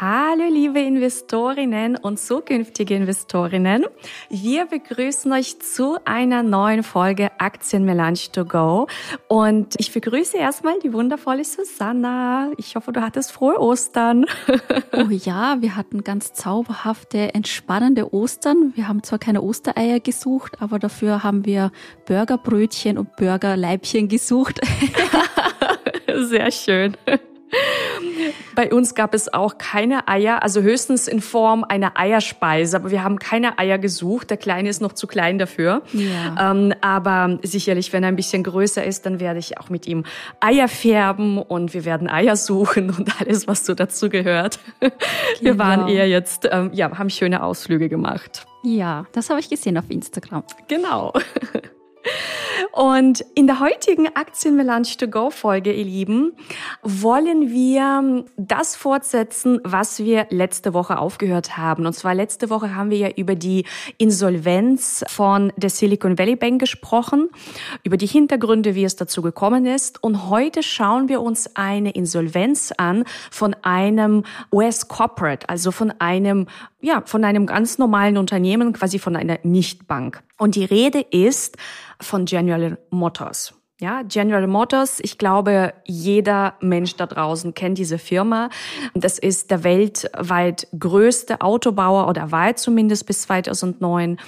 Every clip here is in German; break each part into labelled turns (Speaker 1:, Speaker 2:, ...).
Speaker 1: Hallo liebe Investorinnen und zukünftige Investorinnen. Wir begrüßen euch zu einer neuen Folge Aktien Melange to go und ich begrüße erstmal die wundervolle Susanna. Ich hoffe, du hattest frohe Ostern.
Speaker 2: Oh ja, wir hatten ganz zauberhafte, entspannende Ostern. Wir haben zwar keine Ostereier gesucht, aber dafür haben wir Burgerbrötchen und Burgerleibchen gesucht.
Speaker 1: Sehr schön. Bei uns gab es auch keine Eier, also höchstens in Form einer Eierspeise, aber wir haben keine Eier gesucht. Der Kleine ist noch zu klein dafür. Ja. Ähm, aber sicherlich, wenn er ein bisschen größer ist, dann werde ich auch mit ihm Eier färben und wir werden Eier suchen und alles, was so dazu gehört. Wir genau. waren eher jetzt, ähm, ja, haben schöne Ausflüge gemacht.
Speaker 2: Ja, das habe ich gesehen auf Instagram.
Speaker 1: Genau. Und in der heutigen Aktienmelange to go Folge, ihr Lieben, wollen wir das fortsetzen, was wir letzte Woche aufgehört haben. Und zwar letzte Woche haben wir ja über die Insolvenz von der Silicon Valley Bank gesprochen, über die Hintergründe, wie es dazu gekommen ist. Und heute schauen wir uns eine Insolvenz an von einem US Corporate, also von einem, ja, von einem ganz normalen Unternehmen, quasi von einer Nichtbank. Und die Rede ist von General Motors. Ja, General Motors, ich glaube, jeder Mensch da draußen kennt diese Firma. Das ist der weltweit größte Autobauer oder war zumindest bis 2009.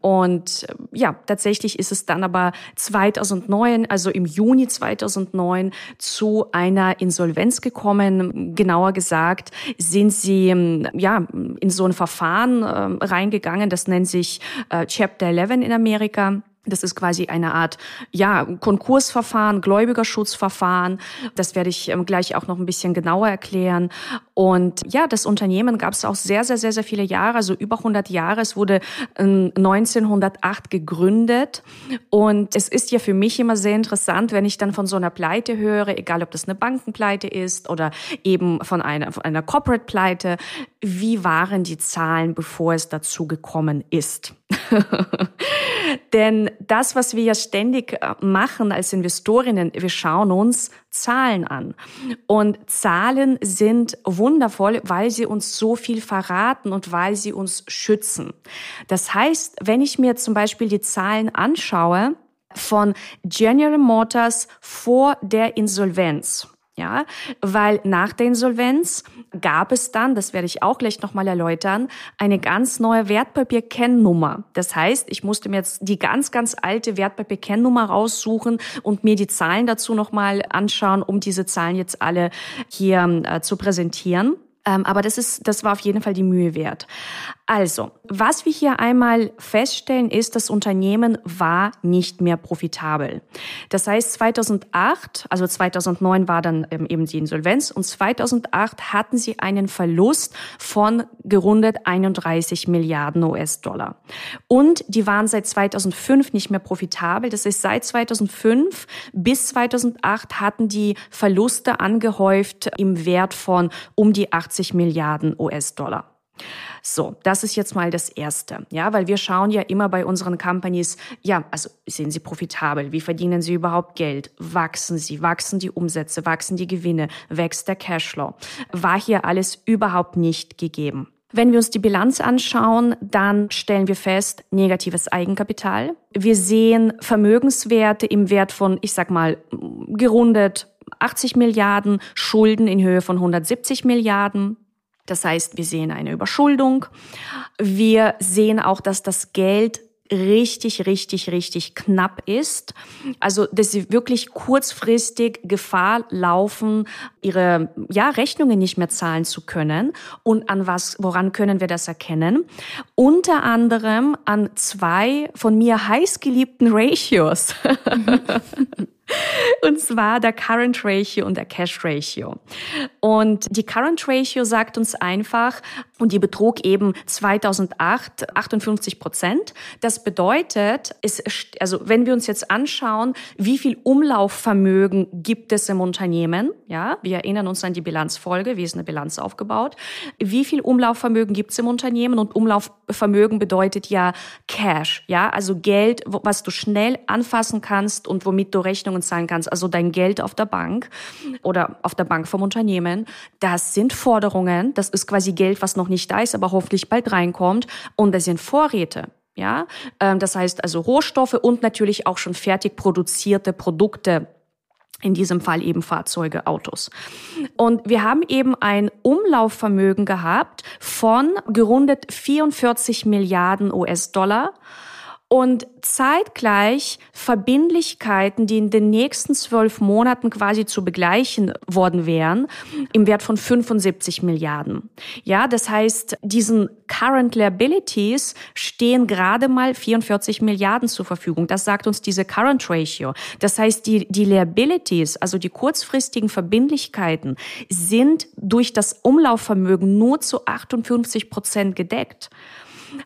Speaker 1: Und ja, tatsächlich ist es dann aber 2009, also im Juni 2009, zu einer Insolvenz gekommen. Genauer gesagt sind sie ja in so ein Verfahren äh, reingegangen. Das nennt sich äh, Chapter 11 in Amerika. Das ist quasi eine Art, ja, Konkursverfahren, Gläubigerschutzverfahren. Das werde ich ähm, gleich auch noch ein bisschen genauer erklären. Und ja, das Unternehmen gab es auch sehr, sehr, sehr, sehr viele Jahre, also über 100 Jahre. Es wurde 1908 ähm, gegründet. Und es ist ja für mich immer sehr interessant, wenn ich dann von so einer Pleite höre, egal ob das eine Bankenpleite ist oder eben von einer, von einer Corporate-Pleite. Wie waren die Zahlen, bevor es dazu gekommen ist? Denn das, was wir ja ständig äh, machen als Investorinnen, wir schauen uns Zahlen an. Und Zahlen sind wundervoll, weil sie uns so viel verraten und weil sie uns schützen. Das heißt, wenn ich mir zum Beispiel die Zahlen anschaue von General Motors vor der Insolvenz, ja, weil nach der Insolvenz gab es dann, das werde ich auch gleich nochmal erläutern, eine ganz neue Wertpapierkennnummer. Das heißt, ich musste mir jetzt die ganz, ganz alte Wertpapierkennnummer raussuchen und mir die Zahlen dazu nochmal anschauen, um diese Zahlen jetzt alle hier äh, zu präsentieren. Ähm, aber das ist, das war auf jeden Fall die Mühe wert. Also, was wir hier einmal feststellen, ist, das Unternehmen war nicht mehr profitabel. Das heißt, 2008, also 2009 war dann ähm, eben die Insolvenz und 2008 hatten sie einen Verlust von gerundet 31 Milliarden US-Dollar. Und die waren seit 2005 nicht mehr profitabel. Das heißt, seit 2005 bis 2008 hatten die Verluste angehäuft im Wert von um die 80 Milliarden US-Dollar. So, das ist jetzt mal das Erste, ja, weil wir schauen ja immer bei unseren Companies, ja, also sind sie profitabel? Wie verdienen sie überhaupt Geld? Wachsen sie? Wachsen die Umsätze? Wachsen die Gewinne? Wächst der Cashflow? War hier alles überhaupt nicht gegeben. Wenn wir uns die Bilanz anschauen, dann stellen wir fest, negatives Eigenkapital. Wir sehen Vermögenswerte im Wert von, ich sag mal, gerundet 80 Milliarden, Schulden in Höhe von 170 Milliarden. Das heißt, wir sehen eine Überschuldung. Wir sehen auch, dass das Geld richtig, richtig, richtig knapp ist. Also, dass sie wirklich kurzfristig Gefahr laufen, ihre ja, Rechnungen nicht mehr zahlen zu können. Und an was, woran können wir das erkennen? Unter anderem an zwei von mir heißgeliebten Ratios. Und zwar der Current Ratio und der Cash Ratio. Und die Current Ratio sagt uns einfach, und die betrug eben 2008 58 Prozent. Das bedeutet, es, also wenn wir uns jetzt anschauen, wie viel Umlaufvermögen gibt es im Unternehmen, ja, wir erinnern uns an die Bilanzfolge, wie ist eine Bilanz aufgebaut, wie viel Umlaufvermögen gibt es im Unternehmen und Umlaufvermögen bedeutet ja Cash, ja, also Geld, was du schnell anfassen kannst und womit du Rechnungen zahlen kannst, also dein Geld auf der Bank oder auf der Bank vom Unternehmen, das sind Forderungen, das ist quasi Geld, was noch nicht da ist, aber hoffentlich bald reinkommt und das sind Vorräte. Ja, ähm, das heißt also Rohstoffe und natürlich auch schon fertig produzierte Produkte, in diesem Fall eben Fahrzeuge, Autos. Und wir haben eben ein Umlaufvermögen gehabt von gerundet 44 Milliarden US-Dollar und zeitgleich Verbindlichkeiten, die in den nächsten zwölf Monaten quasi zu begleichen worden wären, im Wert von 75 Milliarden. Ja, das heißt, diesen Current Liabilities stehen gerade mal 44 Milliarden zur Verfügung. Das sagt uns diese Current Ratio. Das heißt, die, die Liabilities, also die kurzfristigen Verbindlichkeiten, sind durch das Umlaufvermögen nur zu 58 Prozent gedeckt.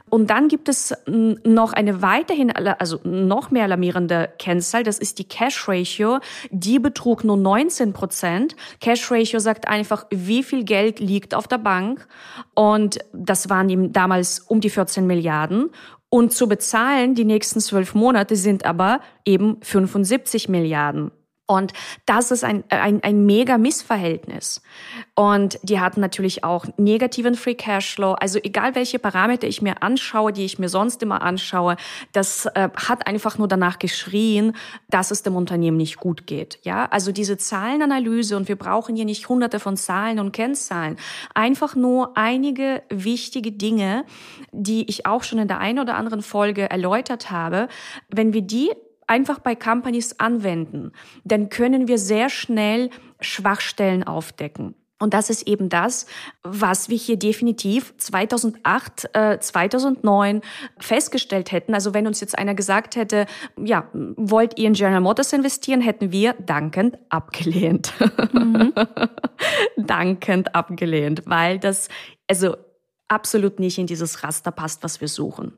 Speaker 1: Und dann gibt es noch eine weiterhin, also noch mehr alarmierende Kennzahl, das ist die Cash Ratio. Die betrug nur 19 Prozent. Cash Ratio sagt einfach, wie viel Geld liegt auf der Bank. Und das waren eben damals um die 14 Milliarden. Und zu bezahlen die nächsten zwölf Monate sind aber eben 75 Milliarden. Und das ist ein, ein, ein mega Missverhältnis. Und die hatten natürlich auch negativen Free Cashflow. Also egal welche Parameter ich mir anschaue, die ich mir sonst immer anschaue, das äh, hat einfach nur danach geschrien, dass es dem Unternehmen nicht gut geht. Ja, also diese Zahlenanalyse und wir brauchen hier nicht hunderte von Zahlen und Kennzahlen. Einfach nur einige wichtige Dinge, die ich auch schon in der einen oder anderen Folge erläutert habe. Wenn wir die einfach bei Companies anwenden, dann können wir sehr schnell Schwachstellen aufdecken. Und das ist eben das, was wir hier definitiv 2008, äh, 2009 festgestellt hätten. Also wenn uns jetzt einer gesagt hätte, ja, wollt ihr in General Motors investieren, hätten wir dankend abgelehnt. Mhm. dankend abgelehnt, weil das, also absolut nicht in dieses Raster passt, was wir suchen.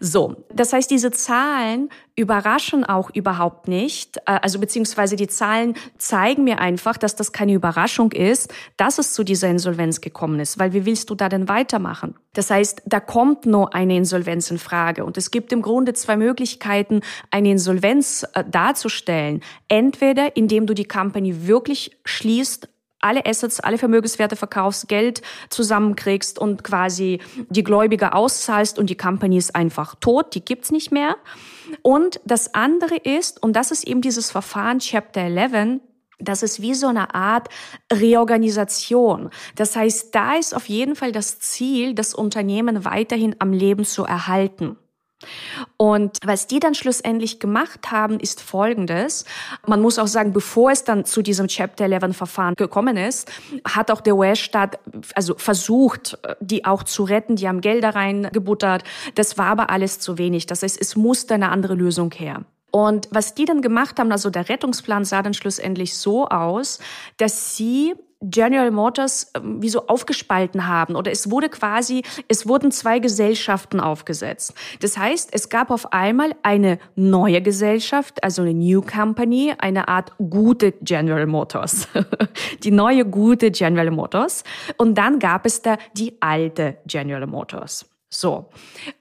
Speaker 1: So, das heißt, diese Zahlen überraschen auch überhaupt nicht, äh, also beziehungsweise die Zahlen zeigen mir einfach, dass das keine Überraschung ist, dass es zu dieser Insolvenz gekommen ist, weil wie willst du da denn weitermachen? Das heißt, da kommt nur eine Insolvenz in Frage und es gibt im Grunde zwei Möglichkeiten, eine Insolvenz äh, darzustellen. Entweder indem du die Company wirklich schließt, alle Assets, alle Vermögenswerte verkaufst, Geld zusammenkriegst und quasi die Gläubiger auszahlst und die Company ist einfach tot, die gibt's nicht mehr. Und das andere ist, und das ist eben dieses Verfahren Chapter 11, das ist wie so eine Art Reorganisation. Das heißt, da ist auf jeden Fall das Ziel, das Unternehmen weiterhin am Leben zu erhalten. Und was die dann schlussendlich gemacht haben, ist Folgendes. Man muss auch sagen, bevor es dann zu diesem Chapter 11 Verfahren gekommen ist, hat auch der US-Staat also versucht, die auch zu retten. Die haben Gelder reingebuttert. Das war aber alles zu wenig. Das heißt, es musste eine andere Lösung her. Und was die dann gemacht haben, also der Rettungsplan sah dann schlussendlich so aus, dass sie General Motors ähm, wie so aufgespalten haben oder es wurde quasi, es wurden zwei Gesellschaften aufgesetzt. Das heißt, es gab auf einmal eine neue Gesellschaft, also eine New Company, eine Art gute General Motors. die neue gute General Motors. Und dann gab es da die alte General Motors. So.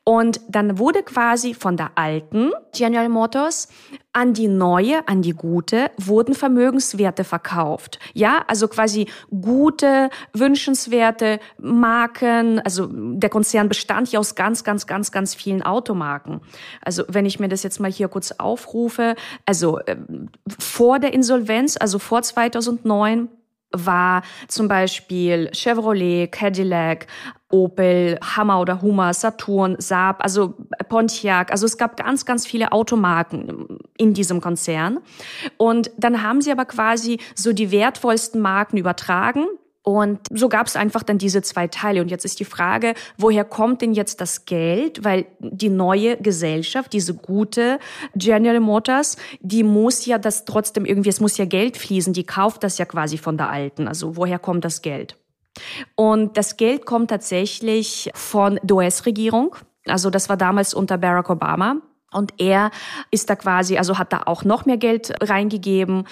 Speaker 1: Und dann wurde quasi von der alten General Motors an die neue, an die gute, wurden Vermögenswerte verkauft. Ja, also quasi gute, wünschenswerte Marken. Also der Konzern bestand ja aus ganz, ganz, ganz, ganz vielen Automarken. Also wenn ich mir das jetzt mal hier kurz aufrufe, also äh, vor der Insolvenz, also vor 2009, war zum Beispiel Chevrolet, Cadillac, Opel, Hammer oder Hummer, Saturn, Saab, also Pontiac. Also es gab ganz, ganz viele Automarken in diesem Konzern. Und dann haben sie aber quasi so die wertvollsten Marken übertragen Und so gab es einfach dann diese zwei Teile. Und jetzt ist die Frage, woher kommt denn jetzt das Geld? Weil die neue Gesellschaft, diese gute General Motors, die muss ja das trotzdem irgendwie, es muss ja Geld fließen, die kauft das ja quasi von der alten. Also woher kommt das Geld? Und das Geld kommt tatsächlich von der US-Regierung. Also das war damals unter Barack Obama. Und er ist da quasi, also hat da auch noch mehr Geld reingegeben.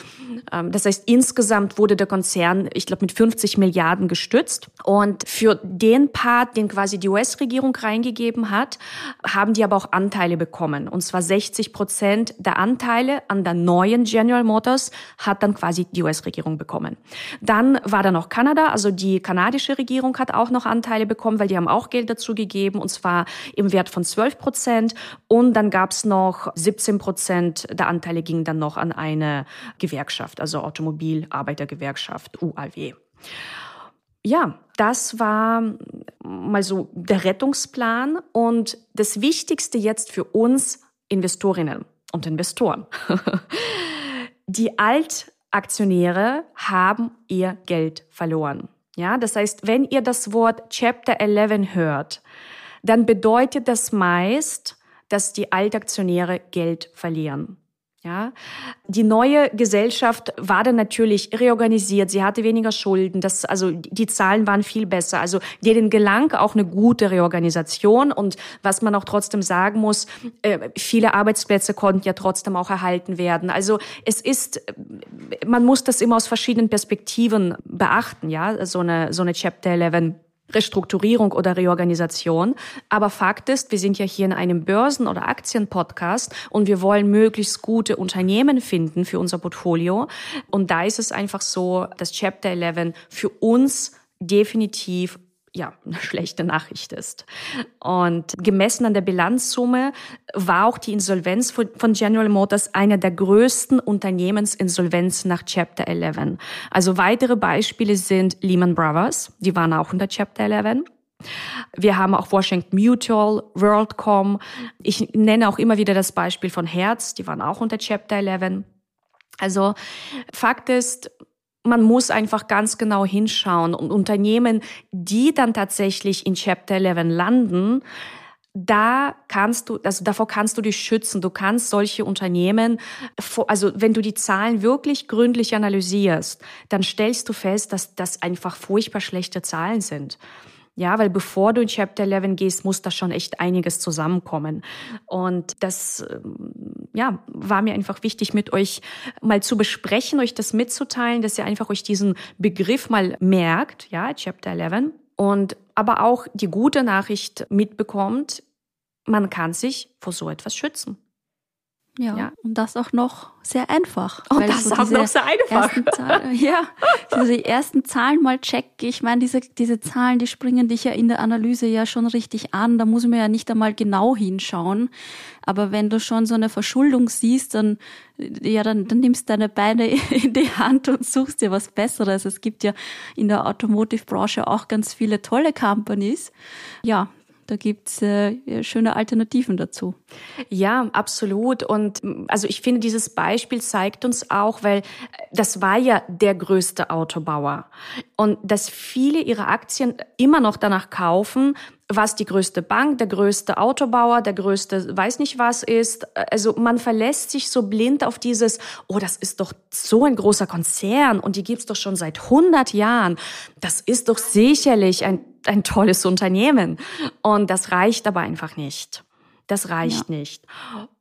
Speaker 1: Ähm, das heißt, insgesamt wurde der Konzern, ich glaube, mit 50 Milliarden gestützt. Und für den Part, den quasi die US-Regierung reingegeben hat, haben die aber auch Anteile bekommen. Und zwar 60 Prozent der Anteile an der neuen General Motors hat dann quasi die US-Regierung bekommen. Dann war da noch Kanada, also die kanadische Regierung hat auch noch Anteile bekommen, weil die haben auch Geld dazu gegeben, und zwar im Wert von 12 Prozent. Und dann gab gab es noch 17 Prozent der Anteile gingen dann noch an eine Gewerkschaft, also Automobilarbeitergewerkschaft UAW. Ja, das war mal so der Rettungsplan und das Wichtigste jetzt für uns Investorinnen und Investoren. Die Altaktionäre haben ihr Geld verloren. Ja, das heißt, wenn ihr das Wort Chapter 11 hört, dann bedeutet das meist, dass die Altaktionäre Geld verlieren. Ja, die neue Gesellschaft war dann natürlich reorganisiert. Sie hatte weniger Schulden. Das, also die Zahlen waren viel besser. Also denen gelang auch eine gute Reorganisation. Und was man auch trotzdem sagen muss, äh, viele Arbeitsplätze konnten ja trotzdem auch erhalten werden. Also es ist, man muss das immer aus verschiedenen Perspektiven beachten. Ja, so eine so eine Chapter 11 Restrukturierung oder Reorganisation. Aber Fakt ist, wir sind ja hier in einem Börsen- oder Aktienpodcast und wir wollen möglichst gute Unternehmen finden für unser Portfolio. Und da ist es einfach so, dass Chapter 11 für uns definitiv ja, eine schlechte Nachricht ist. Und gemessen an der Bilanzsumme war auch die Insolvenz von General Motors einer der größten Unternehmensinsolvenzen nach Chapter 11. Also weitere Beispiele sind Lehman Brothers, die waren auch unter Chapter 11. Wir haben auch Washington Mutual, WorldCom. Ich nenne auch immer wieder das Beispiel von Hertz, die waren auch unter Chapter 11. Also Fakt ist, man muss einfach ganz genau hinschauen und Unternehmen, die dann tatsächlich in Chapter 11 landen, da kannst du, also davor kannst du dich schützen. Du kannst solche Unternehmen, also wenn du die Zahlen wirklich gründlich analysierst, dann stellst du fest, dass das einfach furchtbar schlechte Zahlen sind. Ja, weil bevor du in Chapter 11 gehst, muss da schon echt einiges zusammenkommen. Und das, ähm, ja, war mir einfach wichtig, mit euch mal zu besprechen, euch das mitzuteilen, dass ihr einfach euch diesen Begriff mal merkt, ja, Chapter 11. Und aber auch die gute Nachricht mitbekommt, man kann sich vor so etwas schützen.
Speaker 2: Ja, ja, und das auch noch sehr einfach.
Speaker 1: Und oh, das so auch noch sehr einfach.
Speaker 2: Zahlen, ja, also die ersten Zahlen mal checken. Ich meine, diese, diese Zahlen, die springen dich ja in der Analyse ja schon richtig an. Da muss man ja nicht einmal genau hinschauen. Aber wenn du schon so eine Verschuldung siehst, dann, ja, dann, dann nimmst du deine Beine in die Hand und suchst dir was Besseres. Es gibt ja in der Automotive-Branche auch ganz viele tolle Companies. Ja, da gibt's äh, schöne Alternativen dazu.
Speaker 1: Ja, absolut. Und also ich finde, dieses Beispiel zeigt uns auch, weil das war ja der größte Autobauer. Und dass viele ihre Aktien immer noch danach kaufen, was die größte Bank, der größte Autobauer, der größte weiß nicht was ist. Also man verlässt sich so blind auf dieses, oh, das ist doch so ein großer Konzern und die gibt's doch schon seit 100 Jahren. Das ist doch sicherlich ein, ein tolles Unternehmen. Und das reicht aber einfach nicht. Das reicht ja. nicht.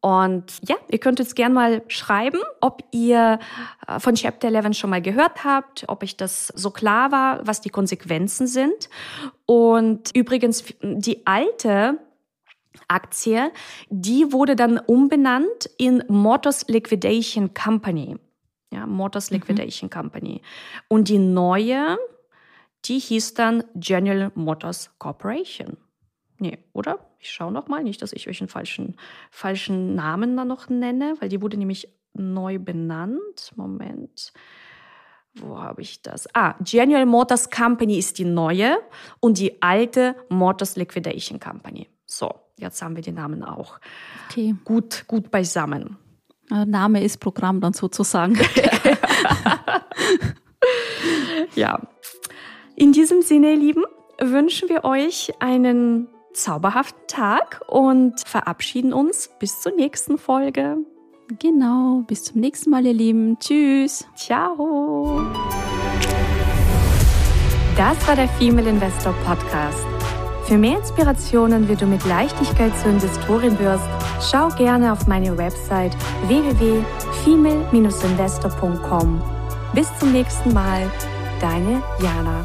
Speaker 1: Und ja, ihr könnt jetzt gern mal schreiben, ob ihr äh, von Chapter 11 schon mal gehört habt, ob euch das so klar war, was die Konsequenzen sind. Und übrigens, die alte Aktie, die wurde dann umbenannt in Motors Liquidation Company. Ja, Motors mhm. Liquidation mhm. Company. Und die neue, die hieß dann General Motors Corporation. Nee, oder? Ich schaue noch mal, nicht, dass ich euch einen falschen, falschen Namen dann noch nenne, weil die wurde nämlich neu benannt. Moment. Wo habe ich das? Ah, General Motors Company ist die neue und die alte Motors Liquidation Company. So, jetzt haben wir die Namen auch. Okay. Gut, gut beisammen.
Speaker 2: Name ist Programm dann sozusagen.
Speaker 1: ja. In diesem Sinne, ihr Lieben, wünschen wir euch einen zauberhaften Tag und verabschieden uns bis zur nächsten Folge.
Speaker 2: Genau, bis zum nächsten Mal, ihr Lieben. Tschüss.
Speaker 1: Ciao. Das war der Female Investor Podcast. Für mehr Inspirationen, wie du mit Leichtigkeit zur Investorin wirst, schau gerne auf meine Website www.female-investor.com. Bis zum nächsten Mal, deine Jana.